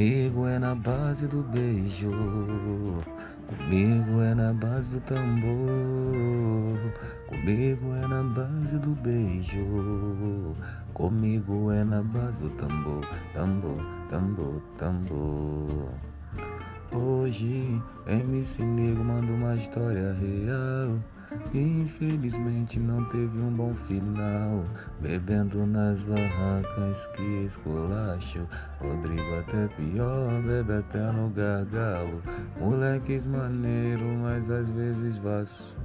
Comigo é na base do beijo, comigo é na base do tambor, comigo é na base do beijo, comigo é na base do tambor, tambor, tambor, tambor. Hoje MC Nego manda uma história real. Infelizmente não teve um bom final. Bebendo nas barracas que esculacho. Rodrigo até pior, bebe até no gargalo. Moleques maneiro, mas às vezes vacio.